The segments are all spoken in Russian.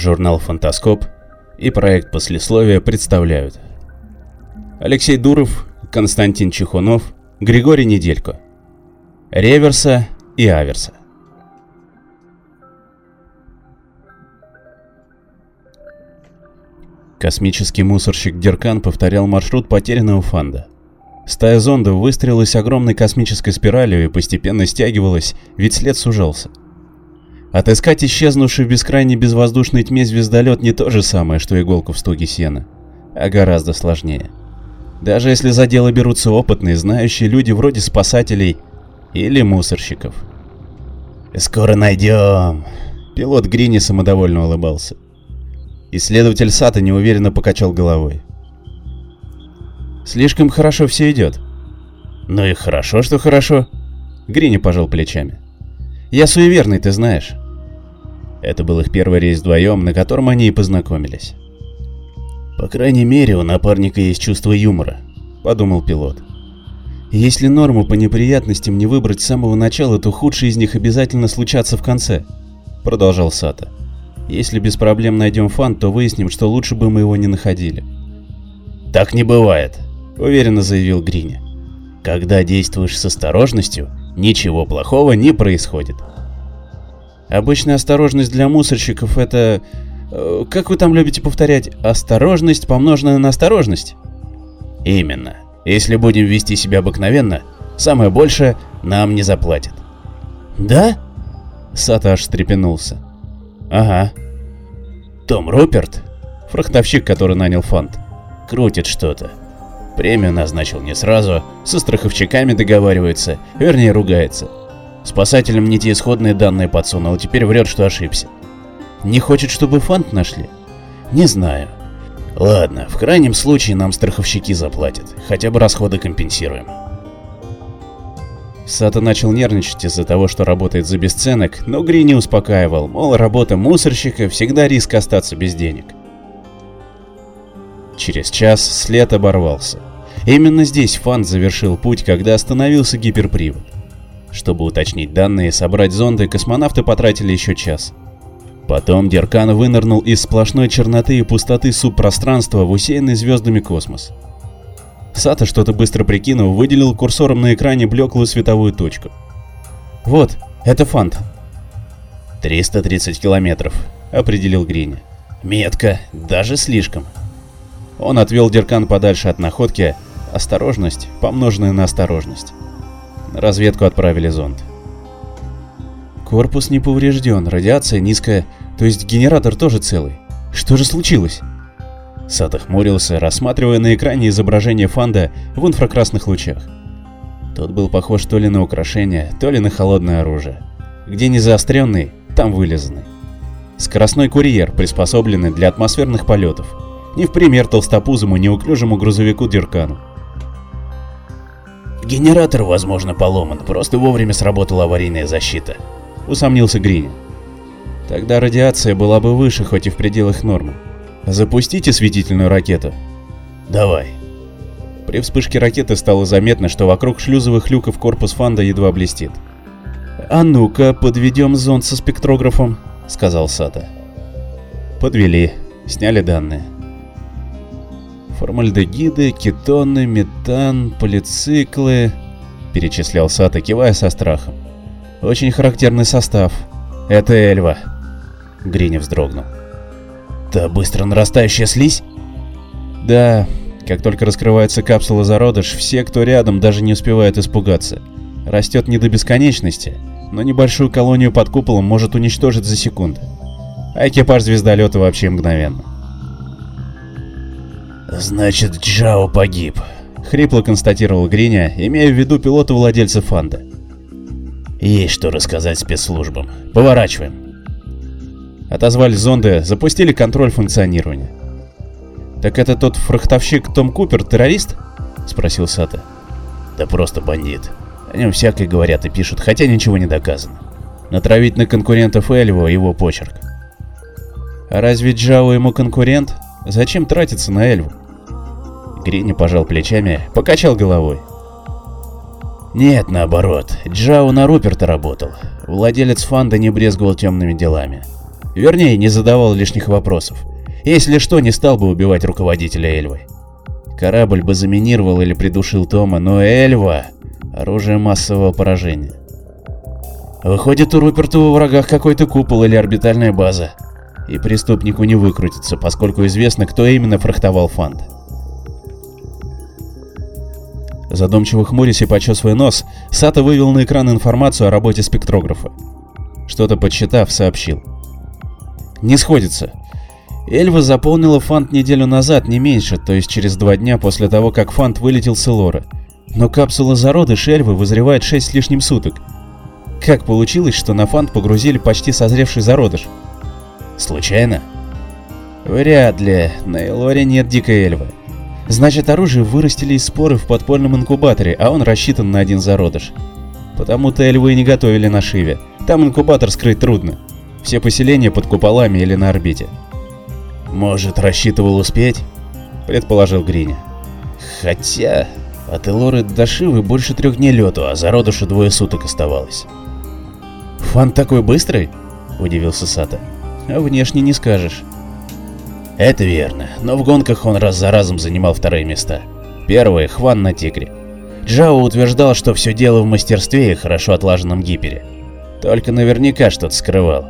Журнал «Фантаскоп» и проект послесловия представляют Алексей Дуров, Константин Чехунов, Григорий Неделько. Реверса и Аверса. Космический мусорщик Деркан повторял маршрут потерянного фанда. Стая зондов выстрелилась огромной космической спиралью и постепенно стягивалась, ведь след сужался. Отыскать исчезнувший в бескрайней безвоздушной тьме звездолет не то же самое, что иголку в стоге сена, а гораздо сложнее. Даже если за дело берутся опытные, знающие люди вроде спасателей или мусорщиков. «Скоро найдем!» Пилот Грини самодовольно улыбался. Исследователь Сата неуверенно покачал головой. «Слишком хорошо все идет». «Ну и хорошо, что хорошо». Грини пожал плечами. «Я суеверный, ты знаешь. Это был их первый рейс вдвоем, на котором они и познакомились. «По крайней мере, у напарника есть чувство юмора», — подумал пилот. «Если норму по неприятностям не выбрать с самого начала, то худшие из них обязательно случатся в конце», — продолжал Сата. «Если без проблем найдем фан, то выясним, что лучше бы мы его не находили». «Так не бывает», — уверенно заявил Грини. «Когда действуешь с осторожностью, ничего плохого не происходит». Обычная осторожность для мусорщиков это... Э, как вы там любите повторять? Осторожность, помноженная на осторожность? Именно. Если будем вести себя обыкновенно, самое большее нам не заплатят. Да? Сата аж встрепенулся. Ага. Том Руперт, фрахтовщик, который нанял фонд, крутит что-то. Премию назначил не сразу, со страховщиками договаривается, вернее ругается. Спасателям не те исходные данные подсунул, теперь врет, что ошибся. Не хочет, чтобы фант нашли? Не знаю. Ладно, в крайнем случае нам страховщики заплатят, хотя бы расходы компенсируем. Сата начал нервничать из-за того, что работает за бесценок, но Гри не успокаивал, мол, работа мусорщика всегда риск остаться без денег. Через час след оборвался. Именно здесь Фант завершил путь, когда остановился гиперпривод. Чтобы уточнить данные и собрать зонды, космонавты потратили еще час. Потом Деркан вынырнул из сплошной черноты и пустоты субпространства в усеянный звездами космос. Сата что-то быстро прикинув, выделил курсором на экране блеклую световую точку. «Вот, это фант». «330 километров», — определил Грини. «Метко, даже слишком». Он отвел Деркан подальше от находки. Осторожность, помноженная на осторожность. Разведку отправили зонд. Корпус не поврежден, радиация низкая, то есть генератор тоже целый. Что же случилось? Сад охмурился, рассматривая на экране изображение Фанда в инфракрасных лучах. Тот был похож то ли на украшение, то ли на холодное оружие. Где не заостренный, там вылезанный. Скоростной курьер, приспособленный для атмосферных полетов. Не в пример толстопузому неуклюжему грузовику Диркану. Генератор, возможно, поломан, просто вовремя сработала аварийная защита. Усомнился Грини. Тогда радиация была бы выше, хоть и в пределах нормы. Запустите светительную ракету. Давай. При вспышке ракеты стало заметно, что вокруг шлюзовых люков корпус фанда едва блестит. «А ну-ка, подведем зонд со спектрографом», — сказал Сата. Подвели, сняли данные. Формальдегиды, кетоны, метан, полициклы... Перечислял Сата, кивая со страхом. Очень характерный состав. Это Эльва. Грини вздрогнул. Та быстро нарастающая слизь? Да, как только раскрывается капсула зародыш, все, кто рядом, даже не успевают испугаться. Растет не до бесконечности, но небольшую колонию под куполом может уничтожить за секунду. А экипаж звездолета вообще мгновенно. «Значит, Джао погиб», — хрипло констатировал Гриня, имея в виду пилота-владельца Фанда. «Есть что рассказать спецслужбам. Поворачиваем». Отозвали зонды, запустили контроль функционирования. «Так это тот фрахтовщик Том Купер, террорист?» — спросил Сата. «Да просто бандит. О нем всякое говорят и пишут, хотя ничего не доказано. Натравить на конкурентов Эльво его почерк». «А разве Джао ему конкурент? Зачем тратиться на Эльву?» Грини пожал плечами, покачал головой. Нет, наоборот, Джао на Руперта работал. Владелец фанда не брезговал темными делами. Вернее, не задавал лишних вопросов. Если что, не стал бы убивать руководителя Эльвы. Корабль бы заминировал или придушил Тома, но Эльва — оружие массового поражения. Выходит, у Руперта во врагах какой-то купол или орбитальная база. И преступнику не выкрутится, поскольку известно, кто именно фрахтовал фант. Задумчиво хмурясь и почесывая нос, Сато вывел на экран информацию о работе спектрографа. Что-то подсчитав, сообщил. Не сходится. Эльва заполнила фант неделю назад, не меньше, то есть через два дня после того, как фант вылетел с Элора. Но капсула зародыш Эльвы вызревает 6 с лишним суток. Как получилось, что на фант погрузили почти созревший зародыш? Случайно? Вряд ли. На Элоре нет дикой Эльвы. Значит, оружие вырастили из споры в подпольном инкубаторе, а он рассчитан на один зародыш. Потому-то эльвы и не готовили на Шиве. Там инкубатор скрыть трудно. Все поселения под куполами или на орбите. Может, рассчитывал успеть? Предположил Гриня. Хотя, от Элоры до Шивы больше трех дней лету, а зародышу двое суток оставалось. Фан такой быстрый? Удивился Сата. А внешне не скажешь. Это верно, но в гонках он раз за разом занимал вторые места. Первый – Хван на Тигре. Джао утверждал, что все дело в мастерстве и хорошо отлаженном гипере. Только наверняка что-то скрывал.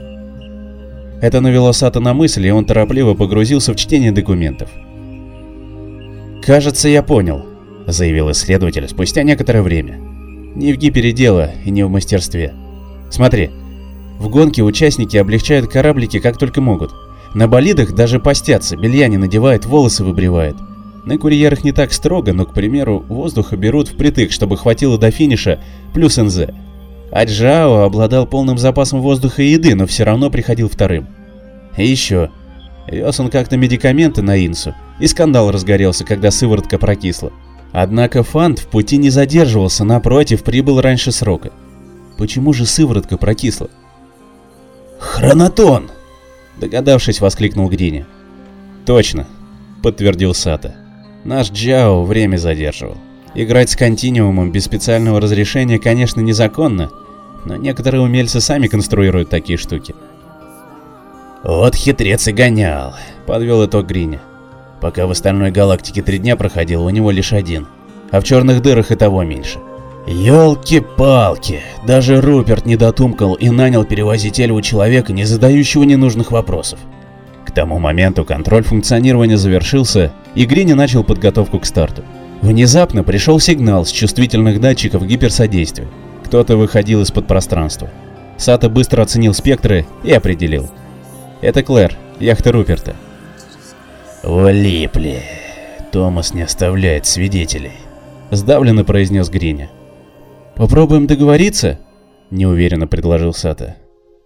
Это навело Сата на мысль, и он торопливо погрузился в чтение документов. «Кажется, я понял», — заявил исследователь спустя некоторое время. «Не в гипере дело и не в мастерстве. Смотри, в гонке участники облегчают кораблики как только могут. На болидах даже постятся, белья не надевают, волосы выбривают. На курьерах не так строго, но, к примеру, воздуха берут впритык, чтобы хватило до финиша, плюс НЗ. А Джао обладал полным запасом воздуха и еды, но все равно приходил вторым. И еще. Вез он как-то медикаменты на Инсу, и скандал разгорелся, когда сыворотка прокисла. Однако Фант в пути не задерживался, напротив, прибыл раньше срока. Почему же сыворотка прокисла? «Хронотон!» Догадавшись, воскликнул Грини. «Точно», — подтвердил Сата. «Наш Джао время задерживал. Играть с континуумом без специального разрешения, конечно, незаконно, но некоторые умельцы сами конструируют такие штуки». «Вот хитрец и гонял», — подвел итог Грини. «Пока в остальной галактике три дня проходил, у него лишь один, а в черных дырах и того меньше. Ёлки-палки, даже Руперт не дотумкал и нанял перевозить Эльву человека, не задающего ненужных вопросов. К тому моменту контроль функционирования завершился, и Грини начал подготовку к старту. Внезапно пришел сигнал с чувствительных датчиков гиперсодействия. Кто-то выходил из-под пространства. Сата быстро оценил спектры и определил. Это Клэр, яхта Руперта. «Влипли. Томас не оставляет свидетелей», — сдавленно произнес Гриня. «Попробуем договориться?» — неуверенно предложил Сата.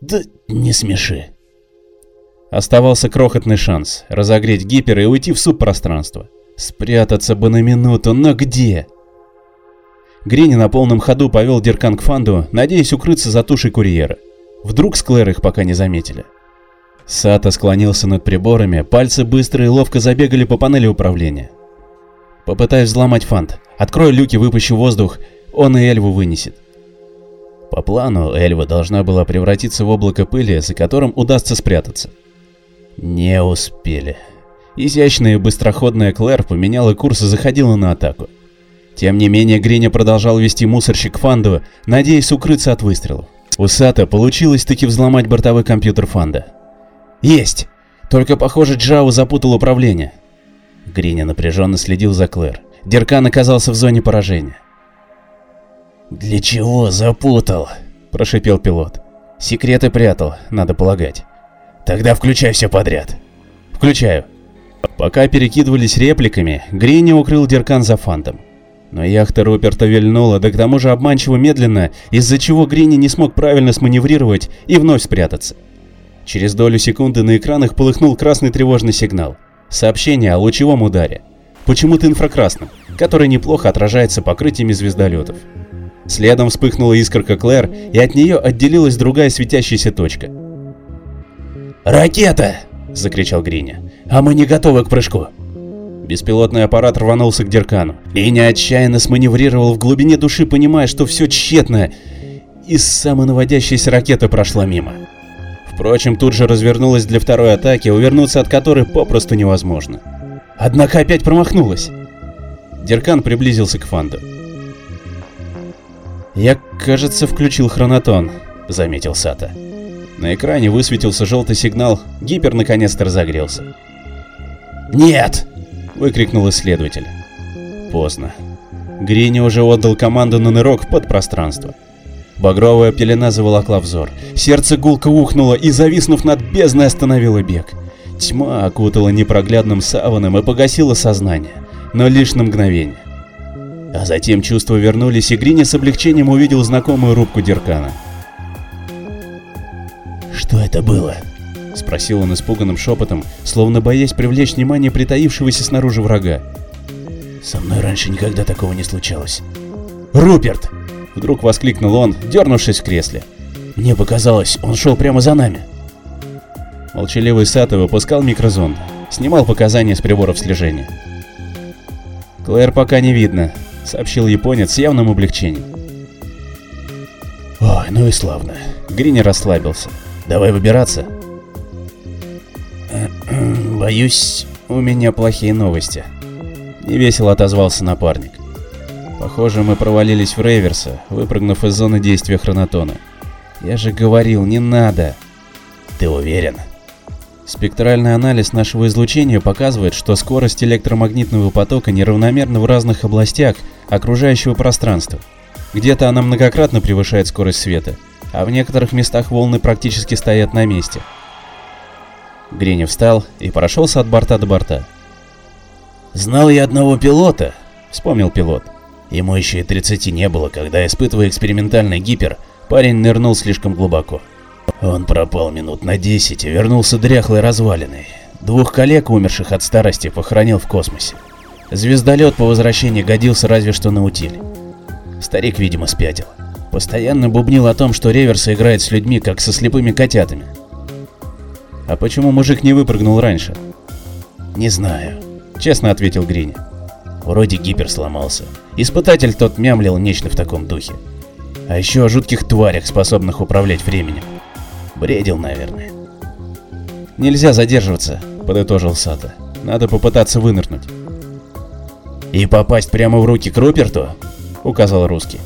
«Да не смеши». Оставался крохотный шанс разогреть гипер и уйти в субпространство. Спрятаться бы на минуту, но где? Грини на полном ходу повел Диркан к Фанду, надеясь укрыться за тушей курьера. Вдруг Склэр их пока не заметили. Сата склонился над приборами, пальцы быстро и ловко забегали по панели управления. Попытаюсь взломать Фанд. Открою люки, выпущу воздух он и Эльву вынесет. По плану, Эльва должна была превратиться в облако пыли, за которым удастся спрятаться. Не успели. Изящная и быстроходная Клэр поменяла курс и заходила на атаку. Тем не менее, Гриня продолжал вести мусорщик Фандова, надеясь укрыться от выстрелов. У Сата получилось таки взломать бортовой компьютер Фанда. «Есть! Только, похоже, Джао запутал управление». Гриня напряженно следил за Клэр. Деркан оказался в зоне поражения. «Для чего запутал?» – прошипел пилот. «Секреты прятал, надо полагать. Тогда включай все подряд». «Включаю». Пока перекидывались репликами, Грини укрыл Деркан за фантом. Но яхта Руперта вильнула, да к тому же обманчиво медленно, из-за чего Грини не смог правильно сманеврировать и вновь спрятаться. Через долю секунды на экранах полыхнул красный тревожный сигнал. Сообщение о лучевом ударе. Почему-то инфракрасным, который неплохо отражается покрытиями звездолетов. Следом вспыхнула искорка Клэр, и от нее отделилась другая светящаяся точка. «Ракета!» – закричал Гриня. «А мы не готовы к прыжку!» Беспилотный аппарат рванулся к Деркану. Иня отчаянно сманеврировал в глубине души, понимая, что все тщетно, и самонаводящаяся ракета прошла мимо. Впрочем, тут же развернулась для второй атаки, увернуться от которой попросту невозможно. Однако опять промахнулась. Деркан приблизился к Фанду. «Я, кажется, включил хронотон», — заметил Сата. На экране высветился желтый сигнал, гипер наконец-то разогрелся. «Нет!» — выкрикнул исследователь. Поздно. Грини уже отдал команду на нырок в подпространство. Багровая пелена заволокла взор. Сердце гулко ухнуло и, зависнув над бездной, остановило бег. Тьма окутала непроглядным саваном и погасила сознание, но лишь на мгновение. А затем чувства вернулись, и Грини с облегчением увидел знакомую рубку Деркана. «Что это было?» — спросил он испуганным шепотом, словно боясь привлечь внимание притаившегося снаружи врага. «Со мной раньше никогда такого не случалось». «Руперт!» — вдруг воскликнул он, дернувшись в кресле. «Мне показалось, он шел прямо за нами». Молчаливый Сато выпускал микрозонд, снимал показания с приборов слежения. «Клэр пока не видно», — сообщил японец с явным облегчением. «Ой, ну и славно». Грини расслабился. «Давай выбираться». «Боюсь, у меня плохие новости», — невесело отозвался напарник. «Похоже, мы провалились в Рейверса, выпрыгнув из зоны действия хронотона. Я же говорил, не надо». «Ты уверен?» Спектральный анализ нашего излучения показывает, что скорость электромагнитного потока неравномерна в разных областях окружающего пространства. Где-то она многократно превышает скорость света, а в некоторых местах волны практически стоят на месте. Гринев встал и прошелся от борта до борта. «Знал я одного пилота», — вспомнил пилот. Ему еще и 30 не было, когда, испытывая экспериментальный гипер, парень нырнул слишком глубоко. Он пропал минут на 10 и вернулся дряхлой развалиной. Двух коллег, умерших от старости, похоронил в космосе. Звездолет по возвращении годился разве что на утиль. Старик, видимо, спятил. Постоянно бубнил о том, что реверс играет с людьми, как со слепыми котятами. А почему мужик не выпрыгнул раньше? Не знаю, честно ответил Грини. Вроде гипер сломался. Испытатель тот мямлил нечто в таком духе. А еще о жутких тварях, способных управлять временем. Бредил, наверное. Нельзя задерживаться, подытожил Сата. Надо попытаться вынырнуть. И попасть прямо в руки к Руперту? Указал русский.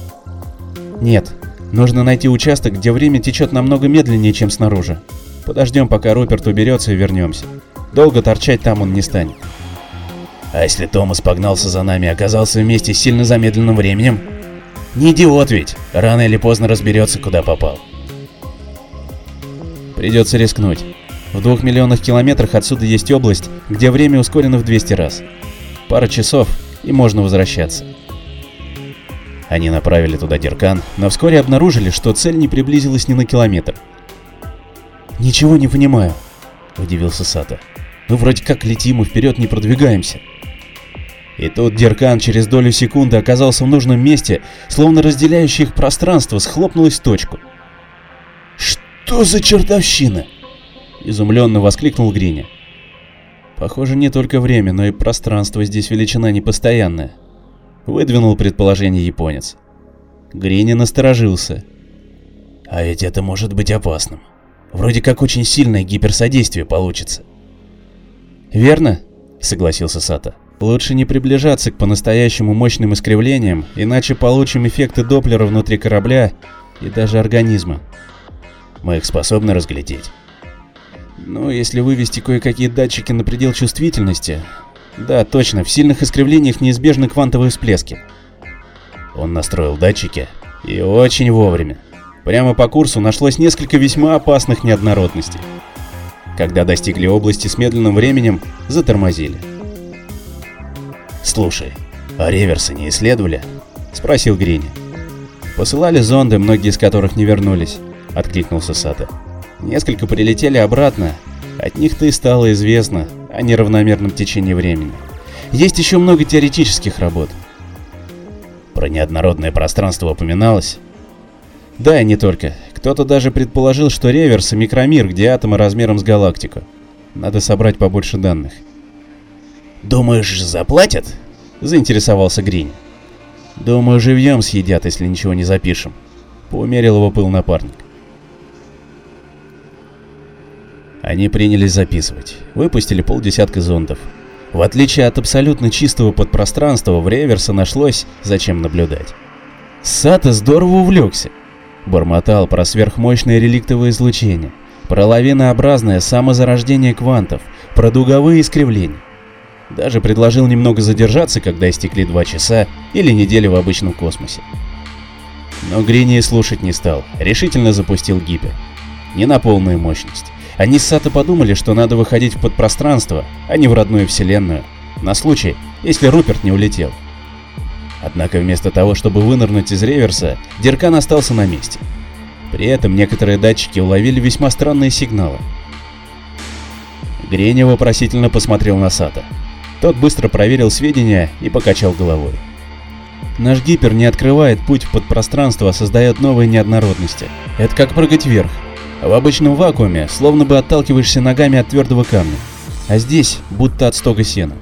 Нет, нужно найти участок, где время течет намного медленнее, чем снаружи. Подождем, пока Руперт уберется и вернемся. Долго торчать там он не станет. А если Томас погнался за нами и оказался вместе с сильно замедленным временем? Не идиот ведь, рано или поздно разберется, куда попал. Придется рискнуть. В двух миллионах километрах отсюда есть область, где время ускорено в 200 раз. Пара часов, и можно возвращаться. Они направили туда Деркан, но вскоре обнаружили, что цель не приблизилась ни на километр. «Ничего не понимаю», — удивился Сата. «Мы вроде как летим и вперед не продвигаемся». И тут Деркан через долю секунды оказался в нужном месте, словно разделяющее их пространство схлопнулось в точку. «Что за чертовщина?» — изумленно воскликнул Гриня. «Похоже, не только время, но и пространство здесь величина непостоянная», — выдвинул предположение японец. Гриня насторожился. «А ведь это может быть опасным. Вроде как очень сильное гиперсодействие получится. Верно, согласился Сата. Лучше не приближаться к по-настоящему мощным искривлениям, иначе получим эффекты Доплера внутри корабля и даже организма. Мы их способны разглядеть. Ну, если вывести кое-какие датчики на предел чувствительности. Да, точно, в сильных искривлениях неизбежны квантовые всплески. Он настроил датчики. И очень вовремя. Прямо по курсу нашлось несколько весьма опасных неоднородностей. Когда достигли области с медленным временем, затормозили. «Слушай, а реверсы не исследовали?» — спросил Грини. «Посылали зонды, многие из которых не вернулись», — откликнулся Сата. «Несколько прилетели обратно. От них-то и стало известно о неравномерном течении времени. Есть еще много теоретических работ». «Про неоднородное пространство упоминалось?» Да, и не только. Кто-то даже предположил, что реверс — микромир, где атомы размером с галактику. Надо собрать побольше данных. «Думаешь, заплатят?» — заинтересовался Грин. «Думаю, живьем съедят, если ничего не запишем», — поумерил его пыл напарник. Они принялись записывать, выпустили полдесятка зондов. В отличие от абсолютно чистого подпространства, в реверса нашлось, зачем наблюдать. Сата здорово увлекся. Бормотал про сверхмощное реликтовое излучение, про лавинообразное самозарождение квантов, про дуговые искривления. Даже предложил немного задержаться, когда истекли два часа или неделя в обычном космосе. Но Грини слушать не стал, решительно запустил гипер. Не на полную мощность. Они с Сато подумали, что надо выходить в подпространство, а не в родную вселенную, на случай, если Руперт не улетел. Однако вместо того, чтобы вынырнуть из реверса, Деркан остался на месте. При этом некоторые датчики уловили весьма странные сигналы. Греня вопросительно посмотрел на Сата. Тот быстро проверил сведения и покачал головой. Наш гипер не открывает путь в подпространство, а создает новые неоднородности. Это как прыгать вверх. В обычном вакууме словно бы отталкиваешься ногами от твердого камня. А здесь будто от стога сена.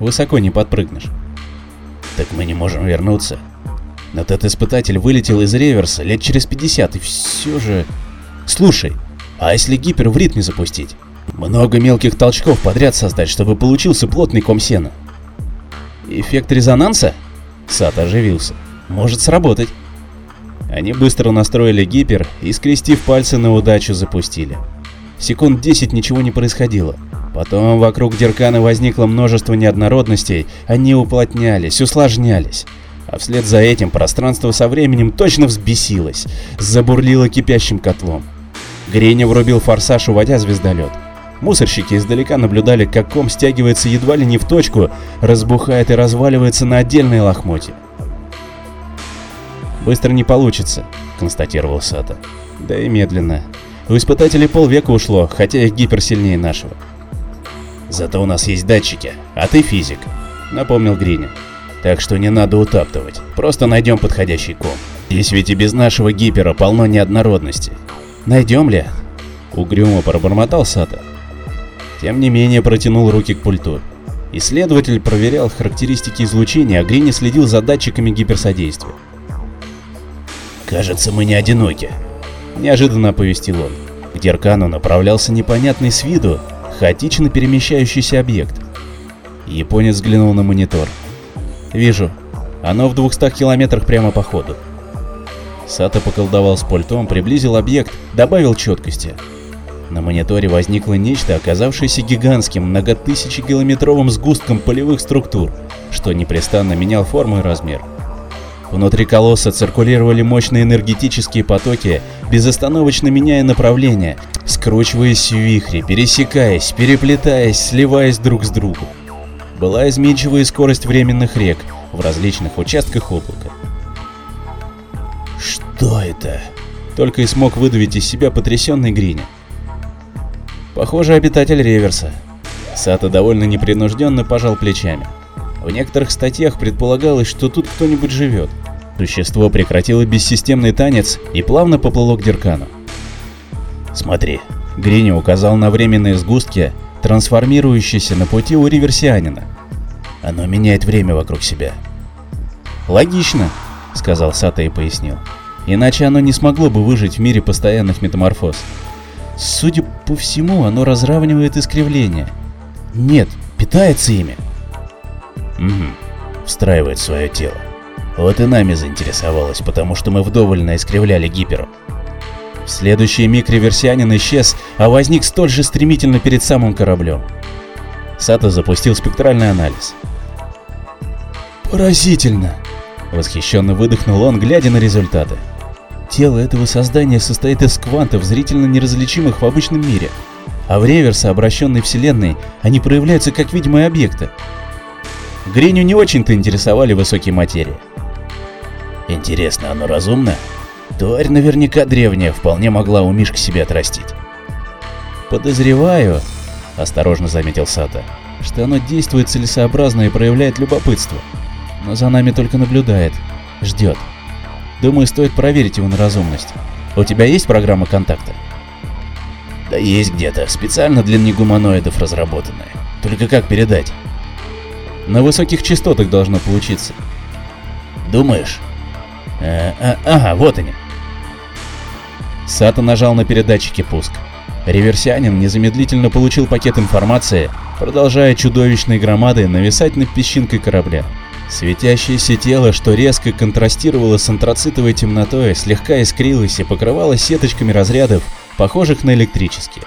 Высоко не подпрыгнешь. Так мы не можем вернуться. Но тот испытатель вылетел из реверса лет через 50 и все же... Слушай, а если гипер в ритме запустить? Много мелких толчков подряд создать, чтобы получился плотный ком сена. Эффект резонанса? Сад оживился. Может сработать. Они быстро настроили гипер и, скрестив пальцы на удачу, запустили. Секунд 10 ничего не происходило. Потом вокруг Деркана возникло множество неоднородностей, они уплотнялись, усложнялись. А вслед за этим пространство со временем точно взбесилось, забурлило кипящим котлом. Греня врубил форсаж, уводя звездолет. Мусорщики издалека наблюдали, как ком стягивается едва ли не в точку, разбухает и разваливается на отдельные лохмотья. «Быстро не получится», — констатировал Сата. «Да и медленно. У испытателей полвека ушло, хотя их гипер сильнее нашего». «Зато у нас есть датчики, а ты физик», — напомнил Гриня. «Так что не надо утаптывать, просто найдем подходящий ком. Здесь ведь и без нашего гипера полно неоднородности. Найдем ли?» Угрюмо пробормотал Сата. Тем не менее протянул руки к пульту. Исследователь проверял характеристики излучения, а Грини следил за датчиками гиперсодействия. «Кажется, мы не одиноки», — неожиданно оповестил он. К Деркану направлялся непонятный с виду, хаотично перемещающийся объект. Японец взглянул на монитор. «Вижу. Оно в 200 километрах прямо по ходу». Сато поколдовал с пультом, приблизил объект, добавил четкости. На мониторе возникло нечто, оказавшееся гигантским, многотысячекилометровым сгустком полевых структур, что непрестанно менял форму и размер. Внутри колосса циркулировали мощные энергетические потоки, безостановочно меняя направление, скручиваясь в вихре, пересекаясь, переплетаясь, сливаясь друг с другом. Была изменчивая скорость временных рек в различных участках облака. «Что это?» Только и смог выдавить из себя потрясенный Гриня. Похоже, обитатель реверса. Сато довольно непринужденно пожал плечами. В некоторых статьях предполагалось, что тут кто-нибудь живет. Существо прекратило бессистемный танец и плавно поплыло к Деркану. «Смотри», — Грини указал на временные сгустки, трансформирующиеся на пути у реверсианина. «Оно меняет время вокруг себя». «Логично», — сказал Сато и пояснил. «Иначе оно не смогло бы выжить в мире постоянных метаморфоз. Судя по всему, оно разравнивает искривления. Нет, питается ими. Угу, встраивает свое тело. Вот и нами заинтересовалось, потому что мы вдоволь наискривляли гиперу. В следующий миг реверсианин исчез, а возник столь же стремительно перед самым кораблем. Сато запустил спектральный анализ. «Поразительно!» — восхищенно выдохнул он, глядя на результаты. Тело этого создания состоит из квантов, зрительно неразличимых в обычном мире, а в реверсе обращенной вселенной они проявляются как видимые объекты. Гриню не очень-то интересовали высокие материи. Интересно, оно разумно? Тварь наверняка древняя, вполне могла у Мишки себя отрастить. Подозреваю, осторожно заметил Сата, что оно действует целесообразно и проявляет любопытство, но за нами только наблюдает, ждет. Думаю, стоит проверить его на разумность. У тебя есть программа контакта? Да есть где-то, специально для негуманоидов разработанная. Только как передать? На высоких частотах должно получиться. Думаешь? Э, а, ага, вот они. Сато нажал на передатчике пуск. Реверсианин незамедлительно получил пакет информации, продолжая чудовищной громадой нависать над песчинкой корабля. Светящееся тело, что резко контрастировало с антрацитовой темнотой, слегка искрилось и покрывалось сеточками разрядов, похожих на электрические.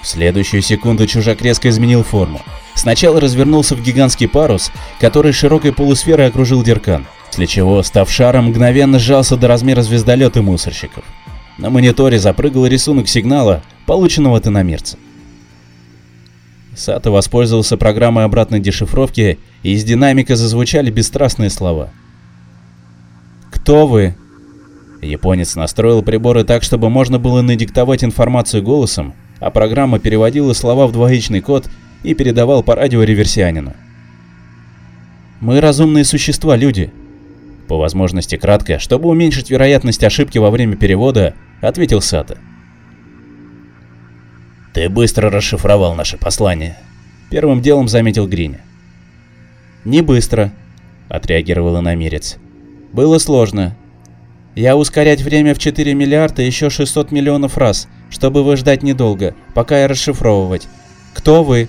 В следующую секунду чужак резко изменил форму. Сначала развернулся в гигантский парус, который широкой полусферой окружил Деркан, после чего, став шаром, мгновенно сжался до размера звездолета мусорщиков. На мониторе запрыгал рисунок сигнала, полученного от иномерца. Сато воспользовался программой обратной дешифровки, и из динамика зазвучали бесстрастные слова. «Кто вы?» Японец настроил приборы так, чтобы можно было надиктовать информацию голосом, а программа переводила слова в двоичный код и передавал по радио реверсианину. «Мы разумные существа, люди». По возможности кратко, чтобы уменьшить вероятность ошибки во время перевода, ответил Сато. «Ты быстро расшифровал наше послание», — первым делом заметил Гриня. «Не быстро», — отреагировал иномерец. «Было сложно. Я ускорять время в 4 миллиарда еще 600 миллионов раз, чтобы вы ждать недолго, пока я расшифровывать. Кто вы?»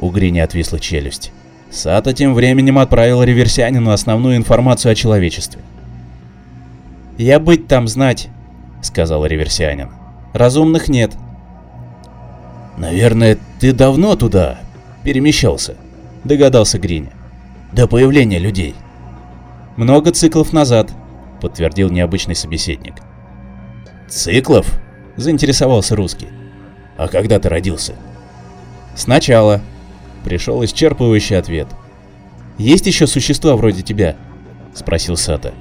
У Гриня отвисла челюсть. Сата тем временем отправил реверсианину основную информацию о человечестве. «Я быть там знать», — сказал реверсианин. «Разумных нет, «Наверное, ты давно туда перемещался», — догадался Гриня. «До появления людей». «Много циклов назад», — подтвердил необычный собеседник. «Циклов?» — заинтересовался русский. «А когда ты родился?» «Сначала», — пришел исчерпывающий ответ. «Есть еще существа вроде тебя?» — спросил Сата.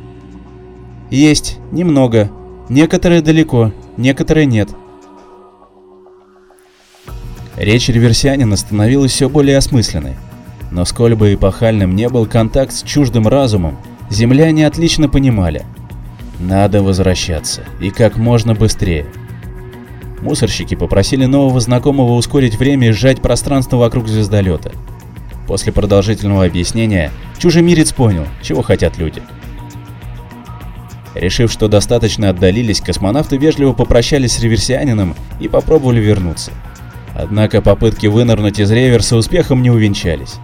«Есть, немного. Некоторые далеко, некоторые нет», Речь реверсианина становилась все более осмысленной. Но сколь бы эпохальным не был контакт с чуждым разумом, земляне отлично понимали. Надо возвращаться, и как можно быстрее. Мусорщики попросили нового знакомого ускорить время и сжать пространство вокруг звездолета. После продолжительного объяснения чужемирец понял, чего хотят люди. Решив, что достаточно отдалились, космонавты вежливо попрощались с реверсианином и попробовали вернуться. Однако попытки вынырнуть из реверса успехом не увенчались.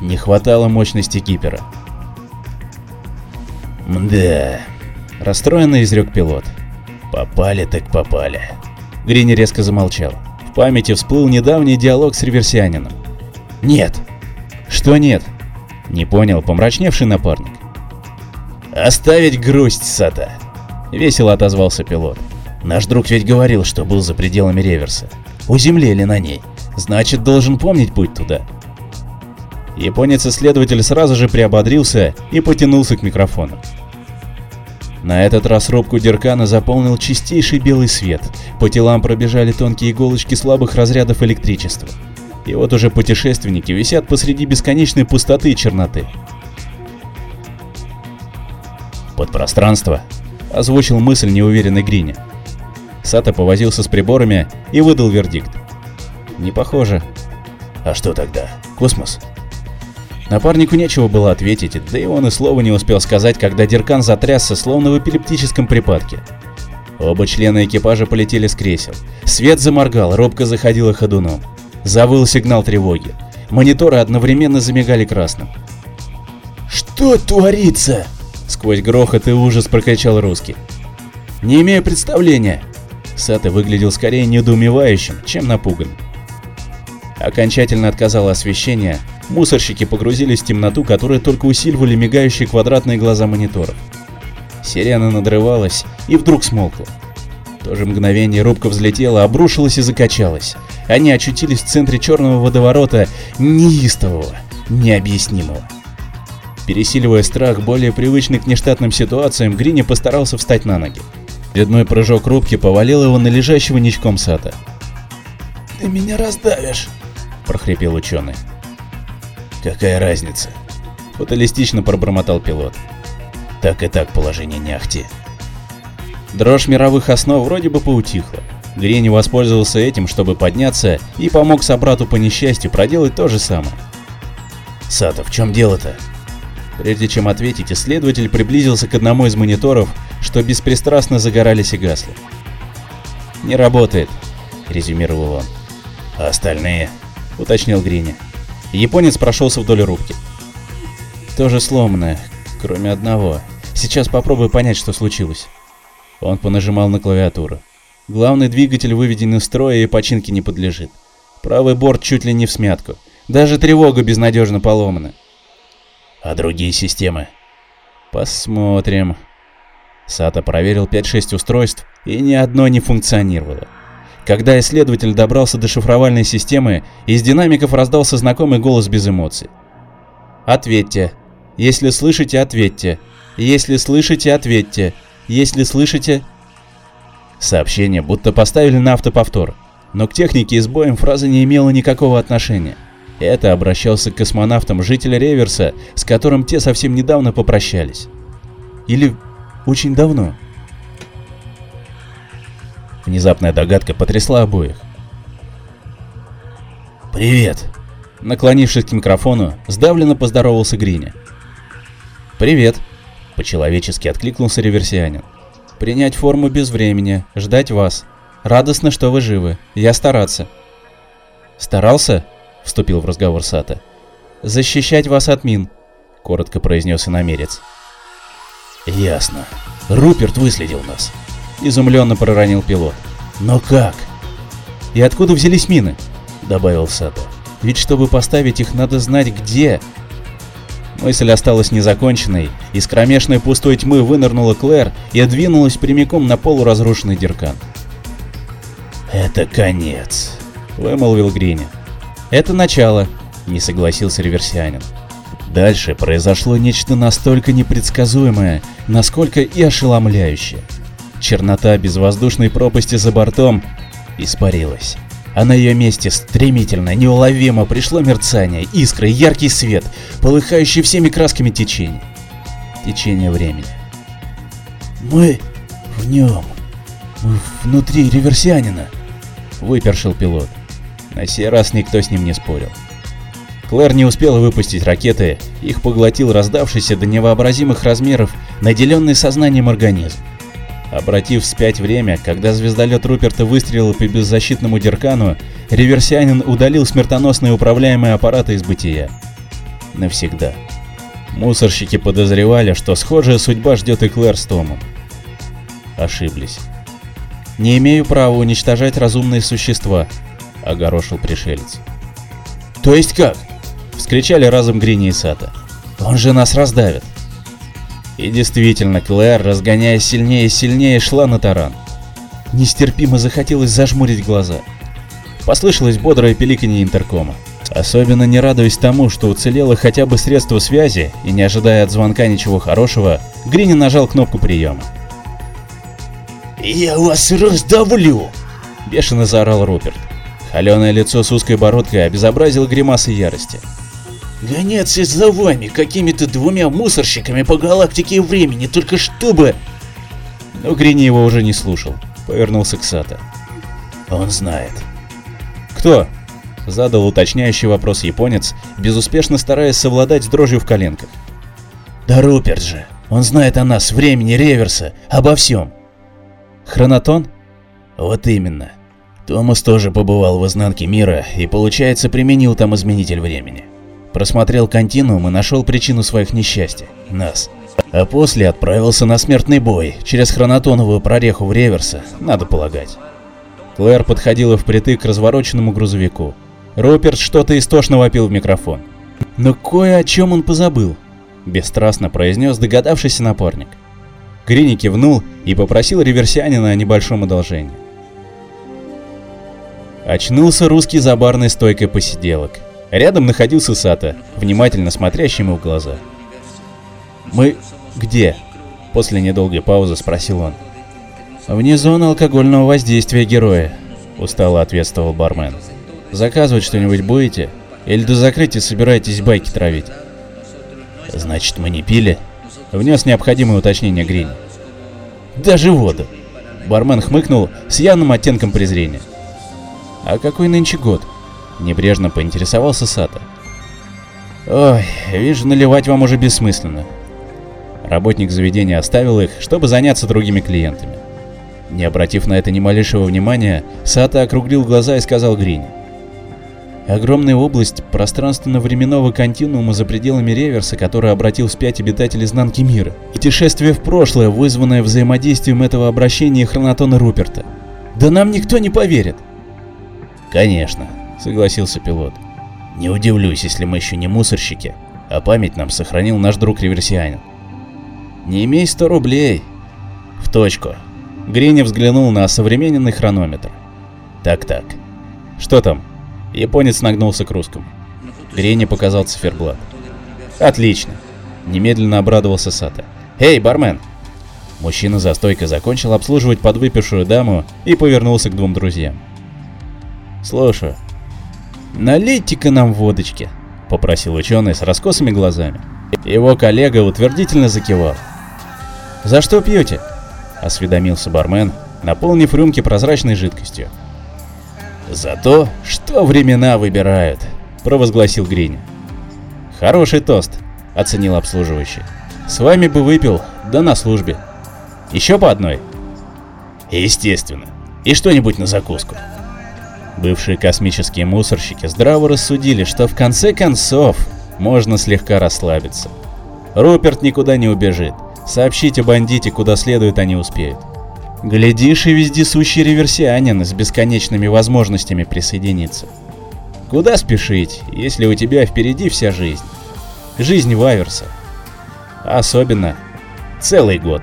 Не хватало мощности кипера. «Мда...» — расстроенно изрек пилот. «Попали так попали». Грини резко замолчал. В памяти всплыл недавний диалог с реверсианином. «Нет». «Что нет?» — не понял помрачневший напарник. «Оставить грусть, Сата!» — весело отозвался пилот. «Наш друг ведь говорил, что был за пределами реверса у земли или на ней. Значит, должен помнить путь туда. Японец-исследователь сразу же приободрился и потянулся к микрофону. На этот раз рубку Деркана заполнил чистейший белый свет, по телам пробежали тонкие иголочки слабых разрядов электричества. И вот уже путешественники висят посреди бесконечной пустоты и черноты. «Подпространство», — озвучил мысль неуверенной Гриня. Сато повозился с приборами и выдал вердикт. Не похоже. А что тогда? Космос? Напарнику нечего было ответить, да и он и слова не успел сказать, когда Деркан затрясся, словно в эпилептическом припадке. Оба члена экипажа полетели с кресел. Свет заморгал, робко заходила ходуном. Завыл сигнал тревоги. Мониторы одновременно замигали красным. «Что творится?» Сквозь грохот и ужас прокричал русский. «Не имею представления», Сата выглядел скорее недоумевающим, чем напуганным. Окончательно отказало освещение, мусорщики погрузились в темноту, которую только усиливали мигающие квадратные глаза мониторов. Сирена надрывалась и вдруг смолкла. В то же мгновение рубка взлетела, обрушилась и закачалась. Они очутились в центре черного водоворота, неистового, необъяснимого. Пересиливая страх, более привычный к нештатным ситуациям, Грини постарался встать на ноги. Очередной прыжок рубки повалил его на лежащего ничком Сата. «Ты меня раздавишь!» – прохрипел ученый. «Какая разница?» – фаталистично пробормотал пилот. «Так и так положение не ахти». Дрожь мировых основ вроде бы поутихла. Грени воспользовался этим, чтобы подняться, и помог собрату по несчастью проделать то же самое. «Сата, в чем дело-то?» Прежде чем ответить, исследователь приблизился к одному из мониторов что беспристрастно загорались и гасли. «Не работает», резюмировал он. А остальные? Уточнил Грини. Японец прошелся вдоль рубки. Тоже сломанное, кроме одного. Сейчас попробую понять, что случилось. Он понажимал на клавиатуру. Главный двигатель выведен из строя и починке не подлежит. Правый борт чуть ли не в смятку. Даже тревога безнадежно поломана. А другие системы? Посмотрим. Сата проверил 5-6 устройств, и ни одно не функционировало. Когда исследователь добрался до шифровальной системы, из динамиков раздался знакомый голос без эмоций. «Ответьте. Если слышите, ответьте. Если слышите, ответьте. Если слышите...» Сообщение будто поставили на автоповтор, но к технике и сбоям фраза не имела никакого отношения. Это обращался к космонавтам жителя Реверса, с которым те совсем недавно попрощались. Или очень давно. Внезапная догадка потрясла обоих. «Привет!» Наклонившись к микрофону, сдавленно поздоровался Гриня. «Привет!» — по-человечески откликнулся реверсианин. «Принять форму без времени, ждать вас. Радостно, что вы живы. Я стараться». «Старался?» — вступил в разговор Сата. «Защищать вас от мин», — коротко произнес иномерец. «Ясно. Руперт выследил нас», — изумленно проронил пилот. «Но как?» «И откуда взялись мины?» — добавил Сата. «Ведь чтобы поставить их, надо знать где». Мысль осталась незаконченной, из кромешной пустой тьмы вынырнула Клэр и двинулась прямиком на полуразрушенный диркан. «Это конец», — вымолвил Гриня. «Это начало», — не согласился реверсианин. Дальше произошло нечто настолько непредсказуемое, насколько и ошеломляющее. Чернота безвоздушной пропасти за бортом испарилась. А на ее месте стремительно, неуловимо пришло мерцание, искры, яркий свет, полыхающий всеми красками течения. Течение времени. «Мы в нем. Мы внутри реверсианина», — выпершил пилот. На сей раз никто с ним не спорил. Клэр не успела выпустить ракеты, их поглотил раздавшийся до невообразимых размеров, наделенный сознанием организм. Обратив вспять время, когда звездолет Руперта выстрелил по беззащитному Деркану, реверсианин удалил смертоносные управляемые аппараты из бытия. Навсегда. Мусорщики подозревали, что схожая судьба ждет и Клэр с Томом. Ошиблись. «Не имею права уничтожать разумные существа», — огорошил пришелец. «То есть как?» — вскричали разом Грини и Сата. «Он же нас раздавит!» И действительно, Клэр, разгоняясь сильнее и сильнее, шла на таран. Нестерпимо захотелось зажмурить глаза. Послышалось бодрое пиликанье интеркома. Особенно не радуясь тому, что уцелело хотя бы средство связи, и не ожидая от звонка ничего хорошего, Грини нажал кнопку приема. «Я вас раздавлю!» – бешено заорал Руперт. Холеное лицо с узкой бородкой обезобразило гримасы ярости. «Гоняться за вами какими-то двумя мусорщиками по галактике времени, только чтобы...» Но Грини его уже не слушал, повернулся к Сата. «Он знает». «Кто?» – задал уточняющий вопрос японец, безуспешно стараясь совладать с дрожью в коленках. «Да Руперт же! Он знает о нас, времени, реверса, обо всем!» «Хронотон?» «Вот именно. Томас тоже побывал в изнанке мира и, получается, применил там изменитель времени. Просмотрел континуум и нашел причину своих несчастий – нас. А после отправился на смертный бой через хронотоновую прореху в реверса, надо полагать. Клэр подходила впритык к развороченному грузовику. Руперт что-то истошно вопил в микрофон. Но кое о чем он позабыл, бесстрастно произнес догадавшийся напарник. Грини кивнул и попросил реверсианина о небольшом одолжении. Очнулся русский за барной стойкой посиделок. Рядом находился Сата, внимательно смотрящий ему в глаза. «Мы где?» – после недолгой паузы спросил он. «Вне зоны алкогольного воздействия героя», – устало ответствовал бармен. «Заказывать что-нибудь будете? Или до закрытия собираетесь байки травить?» «Значит, мы не пили?» – внес необходимое уточнение Грини. «Даже воду!» Бармен хмыкнул с явным оттенком презрения. «А какой нынче год?» — небрежно поинтересовался Сата. «Ой, вижу, наливать вам уже бессмысленно». Работник заведения оставил их, чтобы заняться другими клиентами. Не обратив на это ни малейшего внимания, Сата округлил глаза и сказал Грини. Огромная область пространственно-временного континуума за пределами реверса, который обратил вспять обитателей изнанки мира. Путешествие в прошлое, вызванное взаимодействием этого обращения хронотона Руперта. Да нам никто не поверит. Конечно, согласился пилот. Не удивлюсь, если мы еще не мусорщики, а память нам сохранил наш друг реверсианин. Не имей 100 рублей. В точку. Гриня взглянул на современный хронометр. Так-так. Что там? Японец нагнулся к русскому. Гриня показал циферблат. Отлично. Немедленно обрадовался Сата. Эй, бармен! Мужчина за стойкой закончил обслуживать подвыпившую даму и повернулся к двум друзьям. Слушаю. Налейте-ка нам водочки, попросил ученый с раскосыми глазами. Его коллега утвердительно закивал. «За что пьете?» – осведомился бармен, наполнив рюмки прозрачной жидкостью. «За то, что времена выбирают», – провозгласил Гринь. «Хороший тост», – оценил обслуживающий. «С вами бы выпил, да на службе. Еще по одной?» «Естественно. И что-нибудь на закуску». Бывшие космические мусорщики здраво рассудили, что в конце концов можно слегка расслабиться. Руперт никуда не убежит. Сообщить о бандите куда следует они успеют. Глядишь, и вездесущий реверсианин с бесконечными возможностями присоединиться. Куда спешить, если у тебя впереди вся жизнь? Жизнь Вайверса. Особенно целый год.